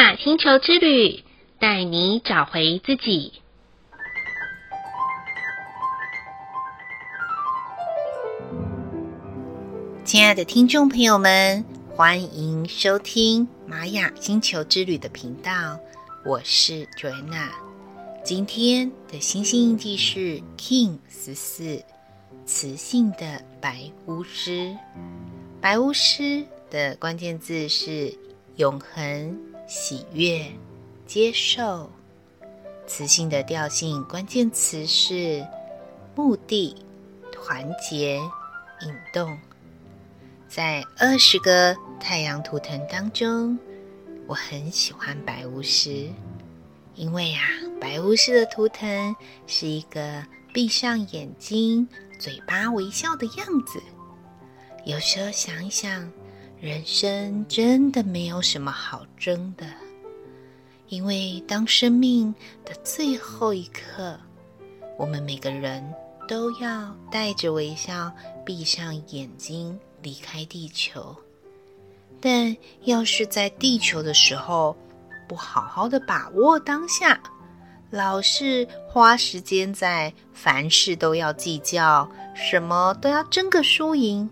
雅星球之旅，带你找回自己。亲爱的听众朋友们，欢迎收听玛雅星球之旅的频道，我是 Joanna。今天的星星印记是 King 十四，磁性的白巫师。白巫师的关键字是永恒、喜悦、接受。磁性的调性关键词是目的、团结、引动。在二十个太阳图腾当中，我很喜欢白巫师，因为、啊，白巫师的图腾是一个闭上眼睛、嘴巴微笑的样子。有时候想一想，人生真的没有什么好争的，因为当生命的最后一刻，我们每个人都要带着微笑，闭上眼睛。离开地球，但要是在地球的时候不好好的把握当下，老是花时间在凡事都要计较，什么都要争个输赢，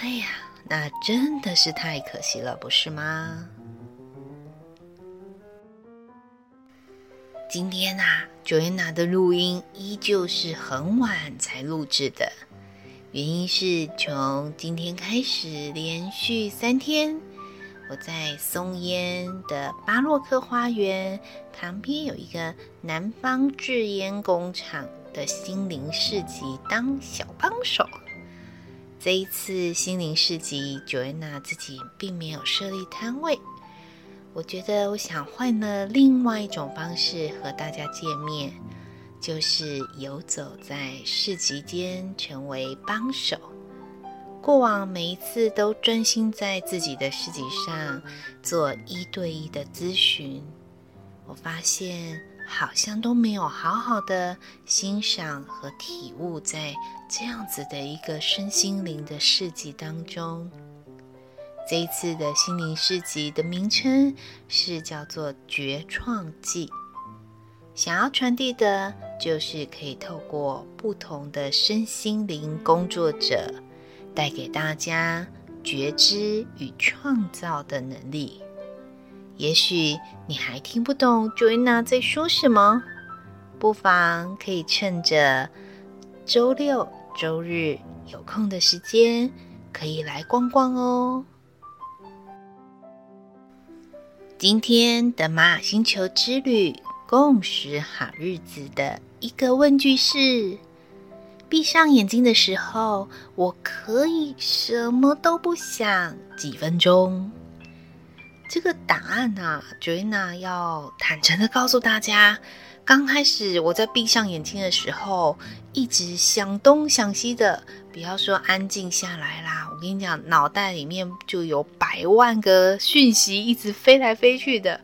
哎呀，那真的是太可惜了，不是吗？今天啊，Joanna 的录音依旧是很晚才录制的。原因是从今天开始，连续三天，我在松烟的巴洛克花园旁边有一个南方制烟工厂的心灵市集当小帮手。这一次心灵市集，Joanna 自己并没有设立摊位。我觉得我想换了另外一种方式和大家见面。就是游走在市集间，成为帮手。过往每一次都专心在自己的市集上做一对一的咨询，我发现好像都没有好好的欣赏和体悟在这样子的一个身心灵的市集当中。这一次的心灵市集的名称是叫做“觉创记”。想要传递的，就是可以透过不同的身心灵工作者，带给大家觉知与创造的能力。也许你还听不懂 Joanna 在说什么，不妨可以趁着周六、周日有空的时间，可以来逛逛哦。今天的玛雅星球之旅。共识好日子的一个问句是：闭上眼睛的时候，我可以什么都不想几分钟？这个答案呢、啊，Joanna 要坦诚的告诉大家，刚开始我在闭上眼睛的时候，一直想东想西的，不要说安静下来啦，我跟你讲，脑袋里面就有百万个讯息一直飞来飞去的。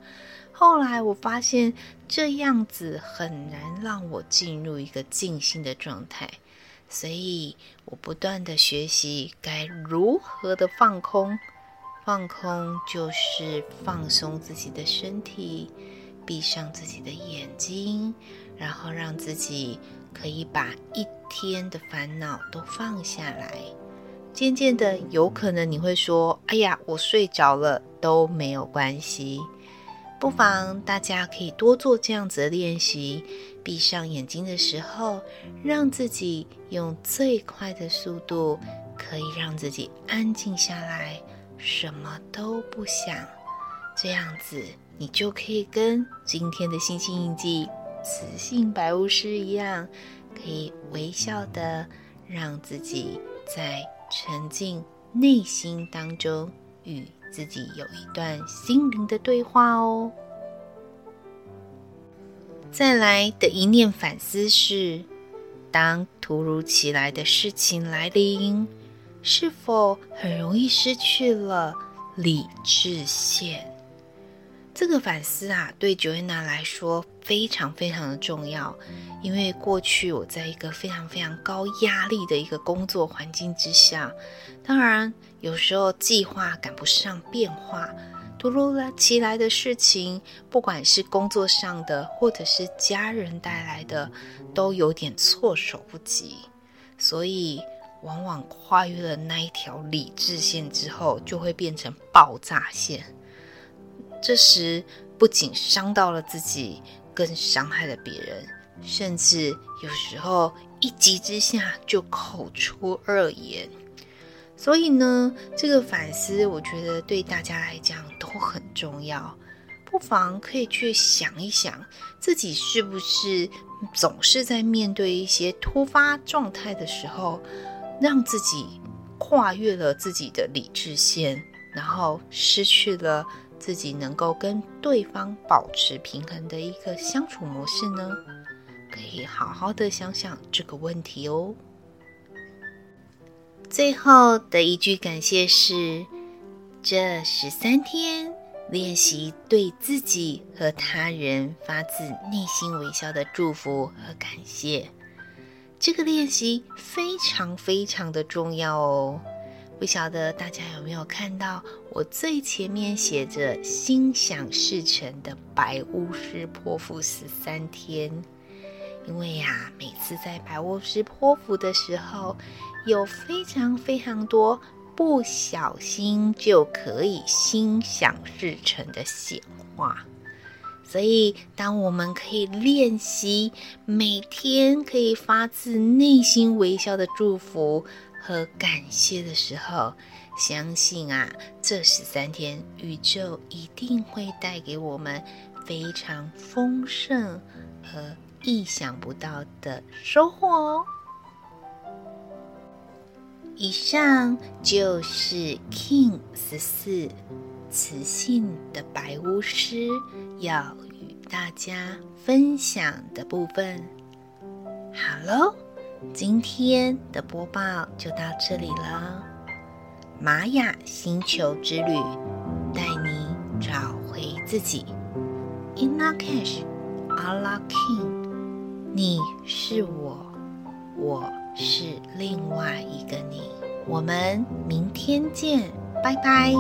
后来我发现。这样子很难让我进入一个静心的状态，所以我不断的学习该如何的放空。放空就是放松自己的身体，闭上自己的眼睛，然后让自己可以把一天的烦恼都放下来。渐渐的，有可能你会说：“哎呀，我睡着了。”都没有关系。不妨大家可以多做这样子的练习，闭上眼睛的时候，让自己用最快的速度，可以让自己安静下来，什么都不想。这样子，你就可以跟今天的星星印记磁性白巫师一样，可以微笑的让自己在沉浸内心当中与。自己有一段心灵的对话哦。再来的一念反思是：当突如其来的事情来临，是否很容易失去了理智线？这个反思啊，对 Joanna 来说非常非常的重要，因为过去我在一个非常非常高压力的一个工作环境之下，当然有时候计划赶不上变化，突如其来的事情，不管是工作上的，或者是家人带来的，都有点措手不及。所以，往往跨越了那一条理智线之后，就会变成爆炸线。这时，不仅伤到了自己，更伤害了别人，甚至有时候一急之下就口出恶言。所以呢，这个反思，我觉得对大家来讲都很重要。不妨可以去想一想，自己是不是总是在面对一些突发状态的时候，让自己跨越了自己的理智线，然后失去了自己能够跟对方保持平衡的一个相处模式呢？可以好好的想想这个问题哦。最后的一句感谢是：这十三天练习对自己和他人发自内心微笑的祝福和感谢。这个练习非常非常的重要哦。不晓得大家有没有看到我最前面写着“心想事成”的白巫师泼妇十三天？因为呀，每次在白巫师泼妇的时候，有非常非常多不小心就可以心想事成的显化，所以当我们可以练习每天可以发自内心微笑的祝福和感谢的时候，相信啊，这十三天宇宙一定会带给我们非常丰盛和。意想不到的收获哦！以上就是 King 十四磁性的白巫师要与大家分享的部分。好喽，今天的播报就到这里了。玛雅星球之旅，带你找回自己。Inna Cash, Allah King。你是我，我是另外一个你。我们明天见，拜拜。